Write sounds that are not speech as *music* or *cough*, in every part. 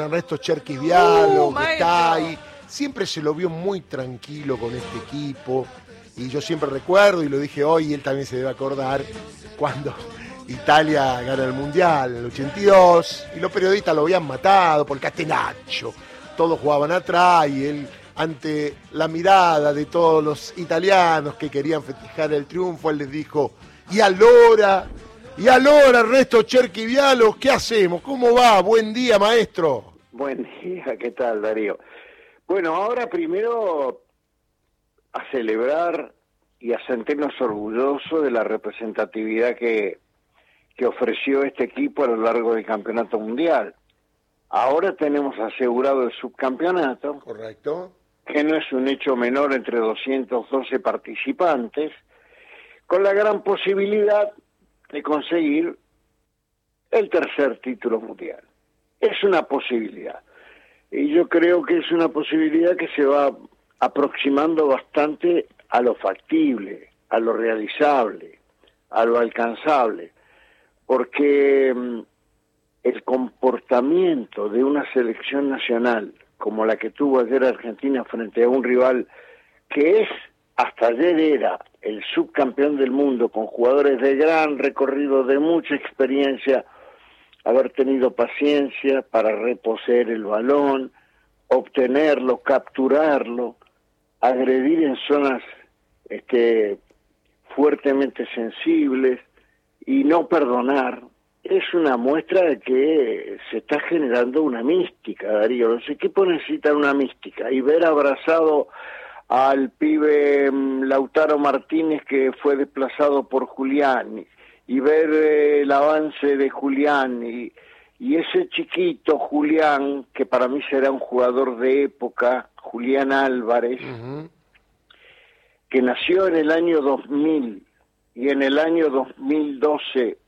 Ernesto Cherkis Vialo, Uh, que está ahí. Siempre se lo vio muy tranquilo con este equipo. Y yo siempre recuerdo, y lo dije hoy, y él también se debe acordar, cuando *laughs* Italia gana el Mundial en el 82, y los periodistas lo habían matado por Catenaccio. Todos jugaban atrás y él, ante la mirada de todos los italianos que querían festejar el triunfo, él les dijo, y allora, y allora Ernesto Cherky Vialo, ¿qué hacemos? ¿Cómo va? Buen día, maestro. Buen día, ¿qué tal, Darío? Bueno, ahora primero a celebrar y a sentirnos orgullosos de la representatividad que, que ofreció este equipo a lo largo del campeonato mundial. Ahora tenemos asegurado el subcampeonato, Correcto. que no es un hecho menor entre 212 participantes, con la gran posibilidad de conseguir el tercer título mundial. Es una posibilidad. Y yo creo que es una posibilidad que se va aproximando bastante a lo factible, a lo realizable, a lo alcanzable, porque mm, el comportamiento de una selección nacional como la que tuvo ayer Argentina frente a un rival que es hasta ayer era el subcampeón del mundo con jugadores de gran recorrido, de mucha experiencia, haber tenido paciencia para reposer el balón, obtenerlo, capturarlo, agredir en zonas este, fuertemente sensibles y no perdonar, es una muestra de que se está generando una mística, Darío. Los equipos necesitan una mística y ver abrazado al pibe mm, Lautaro Martínez que fue desplazado por Julián y ver eh, el avance de Julián y, y ese chiquito Julián, que para mí será un jugador de época, Julián Álvarez, que nació en el año 2000 y en el año 2012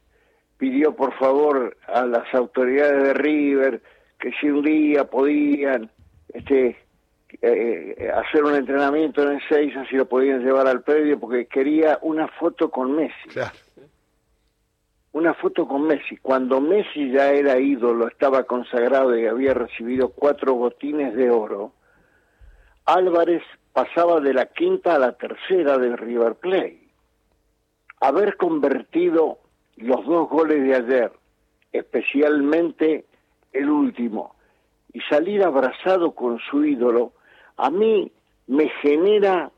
pidió por favor a las autoridades de River que si un día podían este eh, hacer un entrenamiento en el 6 así lo podían llevar al predio porque quería una foto con Messi Claro. Una foto con Messi. Cuando Messi ya era ídolo, estaba consagrado y había recibido cuatro botines de oro, Álvarez pasaba de la quinta a la tercera del River Plate. Haber convertido los dos goles de ayer, especialmente el último, y salir abrazado con su ídolo, a mí me genera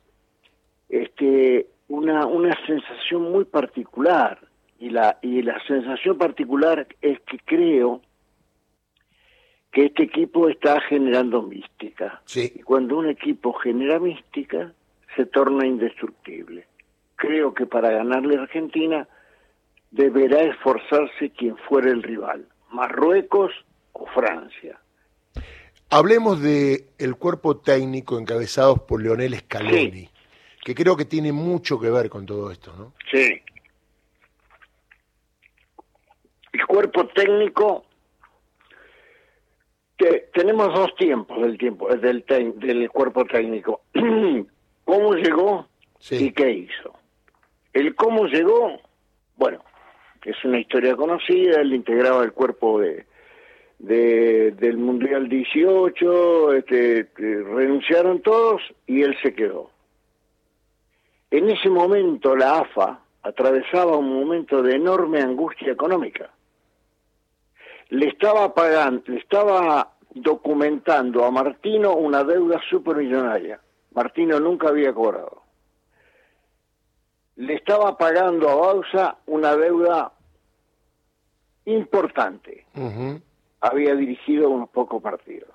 este, una, una sensación muy particular. Y la, y la sensación particular es que creo que este equipo está generando mística. Sí. Y cuando un equipo genera mística, se torna indestructible. Creo que para ganarle a Argentina deberá esforzarse quien fuera el rival, Marruecos o Francia. Hablemos de el cuerpo técnico encabezados por Leonel Scaloni, Sí. que creo que tiene mucho que ver con todo esto, ¿no? Sí. El cuerpo técnico te- tenemos dos tiempos del tiempo del tec- del cuerpo técnico. *clears throat* ¿Cómo llegó Sí. y qué hizo? El cómo llegó, bueno, es una historia conocida, él integraba el cuerpo de, de- del Mundial 18, este, que renunciaron todos y él se quedó. En ese momento la AFA atravesaba un momento de enorme angustia económica. Le estaba pagando, le estaba documentando a Martino una deuda supermillonaria. Martino nunca había cobrado. Le estaba pagando a Bausa una deuda importante. Había dirigido unos pocos partidos.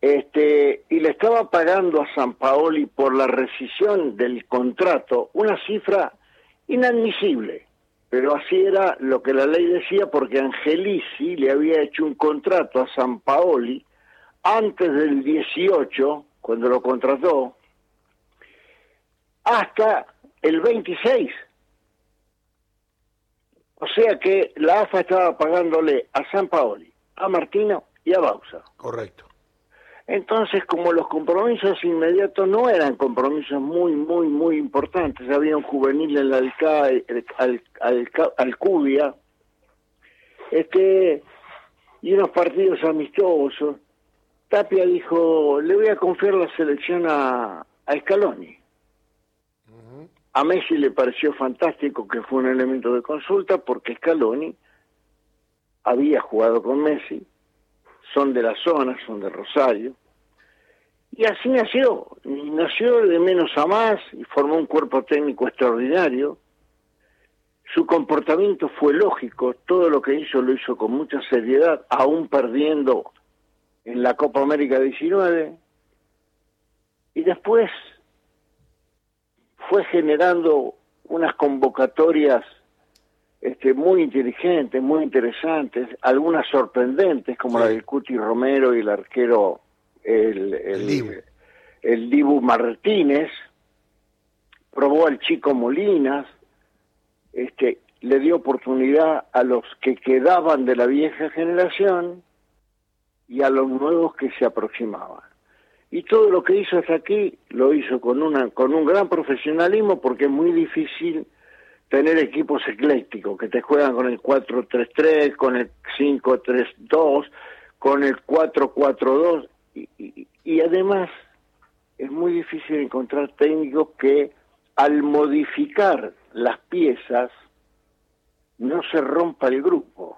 Este, y le estaba pagando a San Paoli por la rescisión del contrato una cifra inadmisible. Pero así era lo que la ley decía porque Angelici le había hecho un contrato a San Paoli antes del 18, cuando lo contrató, hasta el 26. O sea que la AFA estaba pagándole a San Paoli, a Martino y a Bausa. Correcto. Entonces, como los compromisos inmediatos no eran compromisos muy, muy, muy importantes, había un juvenil en la Alca, Al- Al- Alcubia, este, y unos partidos amistosos, Tapia dijo, le voy a confiar la selección a, a Scaloni. A Messi le pareció fantástico que fue un elemento de consulta porque Scaloni había jugado con Messi, son de la zona, son de Rosario, y así nació, nació de menos a más y formó un cuerpo técnico extraordinario. Su comportamiento fue lógico, todo lo que hizo lo hizo con mucha seriedad, aún perdiendo en la Copa América 19. Y después fue generando unas convocatorias este, muy inteligentes, muy interesantes, algunas sorprendentes, como la del Cuti Romero y el arquero, el, el, el, Dibu. Martínez, probó al chico Molinas, este, le dio oportunidad a los que quedaban de la vieja generación y a los nuevos que se aproximaban. Y todo lo que hizo hasta aquí lo hizo con una con un gran profesionalismo porque es muy difícil tener equipos eclécticos que te juegan con el 4-3-3, con el 5-3-2, con el 4-4-2 y, y, y además es muy difícil encontrar técnicos que al modificar las piezas no se rompa el grupo.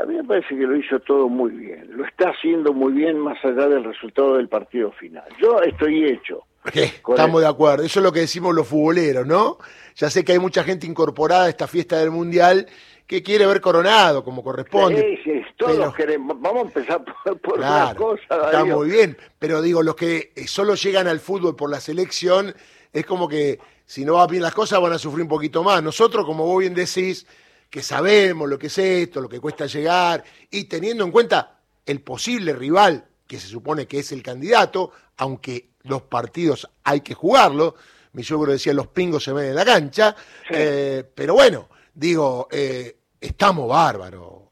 A mí me parece que lo hizo todo muy bien. Lo está haciendo muy bien más allá del resultado del partido final. Yo estoy hecho. Estamos de acuerdo. Eso es lo que decimos los futboleros, ¿no? Ya sé que hay mucha gente incorporada a esta fiesta del Mundial que quiere ver coronado como corresponde. Sí, sí, todos queremos. Vamos a empezar por, una cosa. Está muy bien, pero digo, los que solo llegan al fútbol por la selección, es como que si no va bien las cosas van a sufrir un poquito más. Nosotros, como vos bien decís, que sabemos lo que es esto, lo que cuesta llegar, y teniendo en cuenta el posible rival, que se supone que es el candidato, aunque los partidos hay que jugarlo, mi suegro decía los pingos se ven en la cancha, eh, pero bueno, digo, eh, estamos bárbaros,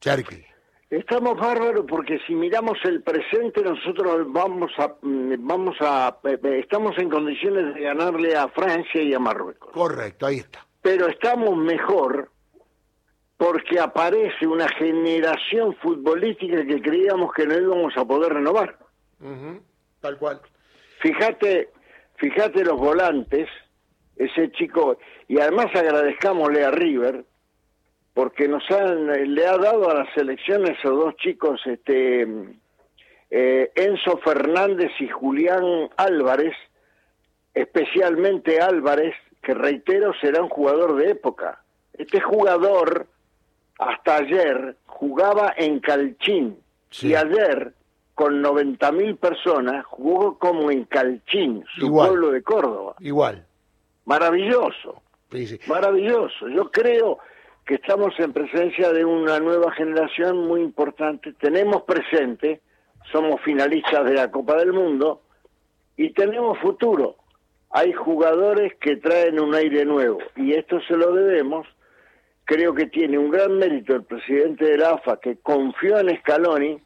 Cherky. Estamos bárbaros porque si miramos el presente nosotros vamos a vamos a estamos en condiciones de ganarle a Francia y a Marruecos. Correcto, ahí está. Pero estamos mejor porque aparece una generación futbolística que creíamos que no íbamos a poder renovar. Tal cual. Fíjate, fíjate los volantes, ese chico, y además agradezcámosle a River, porque nos han, le ha dado a la selección esos dos chicos, este eh, Enzo Fernández y Julián Álvarez, especialmente Álvarez, que reitero será un jugador de época. Este jugador hasta ayer jugaba en Calchín y ayer con 90.000 personas jugó como en Calchín, su pueblo de Córdoba. Igual. Maravilloso. Maravilloso. Yo creo que estamos en presencia de una nueva generación muy importante. Tenemos presente, somos finalistas de la Copa del Mundo y tenemos futuro. Hay jugadores que traen un aire nuevo y esto se lo debemos creo que tiene un gran mérito el presidente de la AFA que confió en Scaloni,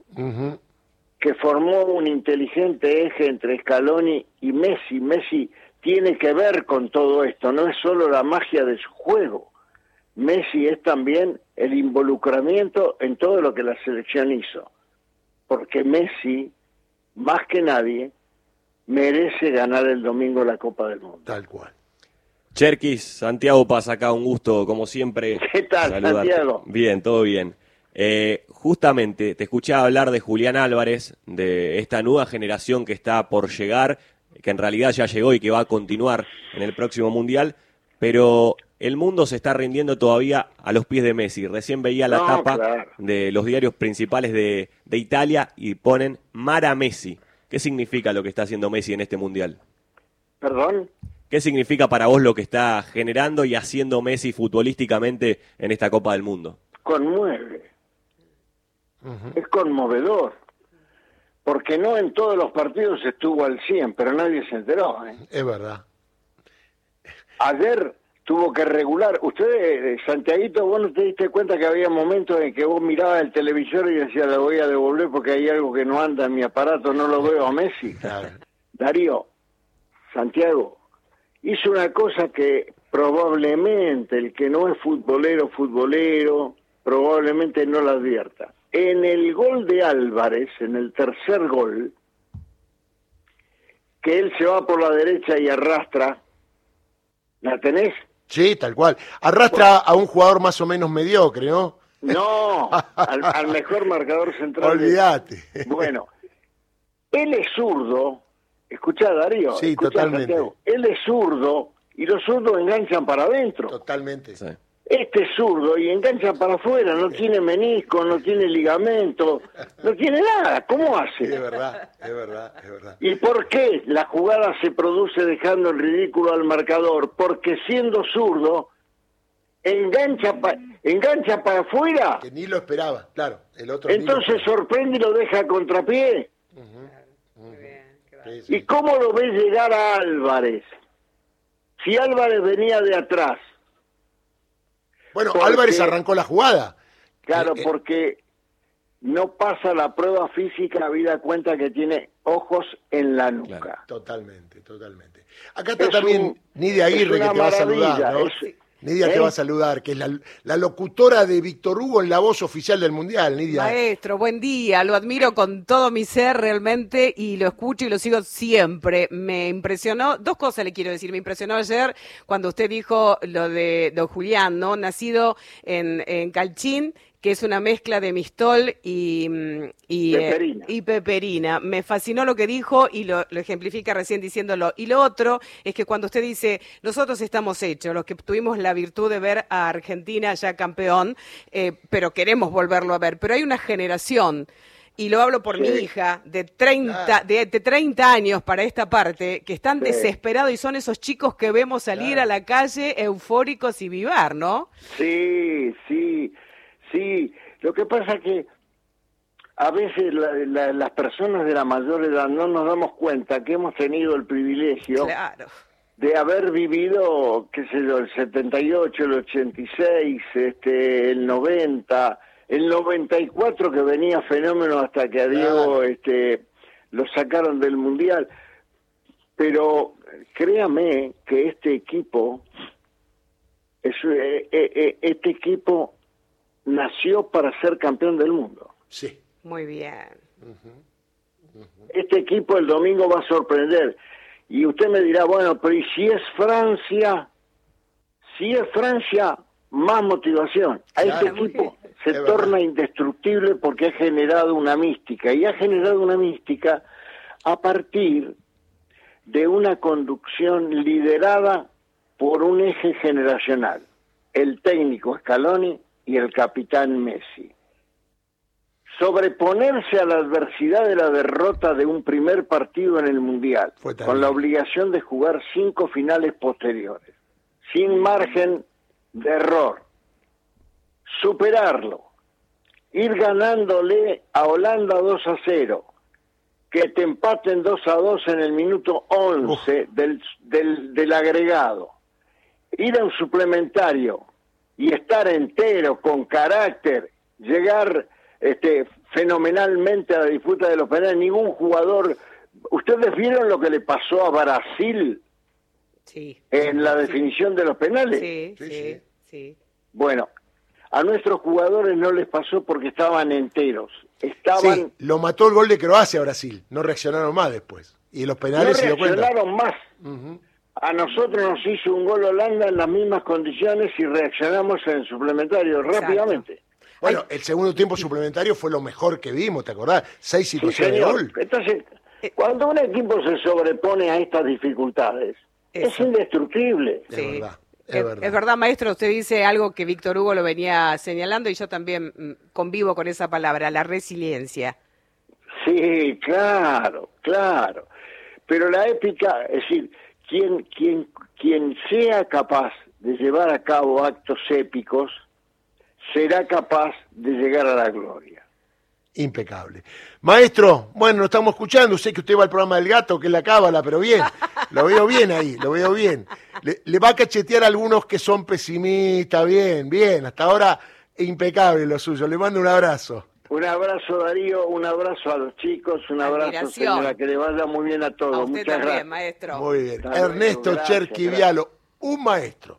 que formó un inteligente eje entre Scaloni y Messi. Messi tiene que ver con todo esto, no es solo la magia de su juego. Messi es también el involucramiento en todo lo que la selección hizo, porque Messi, más que nadie, merece ganar el domingo la Copa del Mundo. Tal cual. Cherkis, Santiago Paz acá, un gusto, como siempre. ¿Qué tal, Santiago? Bien, todo bien. Eh, justamente te escuché hablar de Julián Álvarez, de esta nueva generación que está por llegar, que en realidad ya llegó y que va a continuar en el próximo Mundial, pero el mundo se está rindiendo todavía a los pies de Messi. Recién veía la tapa de los diarios principales de, de Italia y ponen Mara Messi. ¿Qué significa lo que está haciendo Messi en este Mundial? ¿Perdón? ¿Qué significa para vos lo que está generando y haciendo Messi futbolísticamente en esta Copa del Mundo? Conmueve. Es conmovedor. Porque no en todos los partidos estuvo al 100, pero nadie se enteró. ¿eh? Es verdad. Ayer tuvo que regular. Usted, eh, Santiaguito, vos no te diste cuenta que había momentos en que vos mirabas el televisor y decías, le voy a devolver porque hay algo que no anda en mi aparato, no lo veo a Messi. *laughs* Darío, Santiago, hizo una cosa que probablemente el que no es futbolero, futbolero, probablemente no la advierta. En el gol de Álvarez, en el tercer gol, que él se va por la derecha y arrastra, ¿la tenés? Sí, tal cual. Arrastra a un jugador más o menos mediocre, ¿no? No, *laughs* al, al mejor marcador central. de- Olvídate. Bueno, él es zurdo, escuchá Darío, Sí, escuchá, totalmente. Santiago, él es zurdo y los zurdos enganchan para adentro. Totalmente. Sí. Este es zurdo y engancha para afuera, no tiene menisco, no tiene ligamento, no tiene nada. ¿Cómo Es hace? verdad, es verdad, es verdad. ¿Y por qué la jugada se produce dejando el ridículo al marcador? Porque siendo zurdo, engancha, pa- engancha para afuera, Que ni lo esperaba, claro. El otro ni lo entonces sorprende y lo deja a contrapié. ¿Y cómo lo ves llegar a Álvarez? Si Álvarez venía de atrás, Bueno, porque- Álvarez arrancó la jugada. claro, Eh, eh, porque no pasa la prueba física, habida cuenta que tiene ojos en la nuca. Claro. Totalmente, totalmente. Acá está Es también un- Nidia Aguirre que te va a saludar, ¿no? es- Nidia te ¿eh? va a saludar, que es la, la locutora de Víctor Hugo en la voz oficial del Mundial, Nidia. Maestro, buen día, lo admiro con todo mi ser realmente y lo escucho y lo sigo siempre. Me impresionó, dos cosas le quiero decir, me impresionó ayer cuando usted dijo lo de don Julián, ¿no? Nacido en, en Calchín, que es una mezcla de mistol y, mm, eh, Peperina. y peperina. Me fascinó lo que dijo y lo, lo ejemplifica recién diciéndolo. Y lo otro es que cuando usted dice, nosotros estamos hechos, los que tuvimos la virtud de ver a Argentina ya campeón, eh, pero queremos volverlo a ver. Pero hay una generación, y lo hablo por Sí. mi hija, de 30, Claro. de, de 30 años para esta parte, que están Sí. desesperados y son esos chicos que vemos salir Claro. a la calle eufóricos y vivar, ¿no? Sí, sí, sí. Lo que pasa que a veces la- la- las personas de la mayor edad no nos damos cuenta que hemos tenido el privilegio Claro. de haber vivido, qué sé yo, el 78, el 86, este, el 90, el 94 que venía fenómeno hasta que a Diego este, lo sacaron del Mundial. Pero créame que este equipo, es, eh, eh, eh, este equipo nació para ser campeón del mundo. Sí. Muy bien. este equipo el domingo va a sorprender. Y usted me dirá, bueno, pero ¿y si es Francia? Si es Francia, más motivación. A Claro. este equipo se Es verdad. torna indestructible porque ha generado una mística. Y ha generado una mística a partir de una conducción liderada por un eje generacional. El técnico Scaloni y el capitán Messi. Sobreponerse a la adversidad de la derrota de un primer partido en el Mundial, con la obligación de jugar cinco finales posteriores, sin margen de error, superarlo, ir ganándole a Holanda 2 a 0, que te empaten 2 a 2 en el minuto 11 del, del, del agregado, ir a un suplementario y estar entero, con carácter, llegar este, fenomenalmente a la disputa de los penales. Ningún jugador. ¿Ustedes vieron lo que le pasó a Brasil Sí. en la Sí. definición de los penales? Sí, Sí, sí. Bueno, a nuestros jugadores no les pasó porque estaban enteros. Estaban. Sí, lo mató el gol de Croacia a Brasil. No reaccionaron más después. Y los no penales se dio cuenta. reaccionaron más. A nosotros nos hizo un gol Holanda en las mismas condiciones y reaccionamos en suplementario Exacto. rápidamente. Bueno, el segundo tiempo suplementario fue lo mejor que vimos, ¿te acordás? Seis Sí, situaciones de gol. Entonces, cuando un equipo se sobrepone a estas dificultades, es indestructible. Es verdad, es Es, verdad. es verdad, maestro, usted dice algo que Víctor Hugo lo venía señalando y yo también mm, convivo con esa palabra, la resiliencia. Sí, claro, claro. Pero la épica, es decir, quien, quien, quien sea capaz de llevar a cabo actos épicos, será capaz de llegar a la gloria. Impecable. Maestro, bueno, lo estamos escuchando. Sé que usted va al programa del gato, que es la cábala, pero bien. Lo veo bien ahí, lo veo bien. Le, le va a cachetear a algunos que son pesimistas. Bien, bien. Hasta ahora, impecable lo suyo. Le mando un abrazo. Un abrazo Darío, un abrazo a los chicos, un abrazo señora, que le vaya muy bien a todos. A usted Muchas también, gracias. maestro. Muy bien. Hasta Ernesto Cherquivialo, un maestro.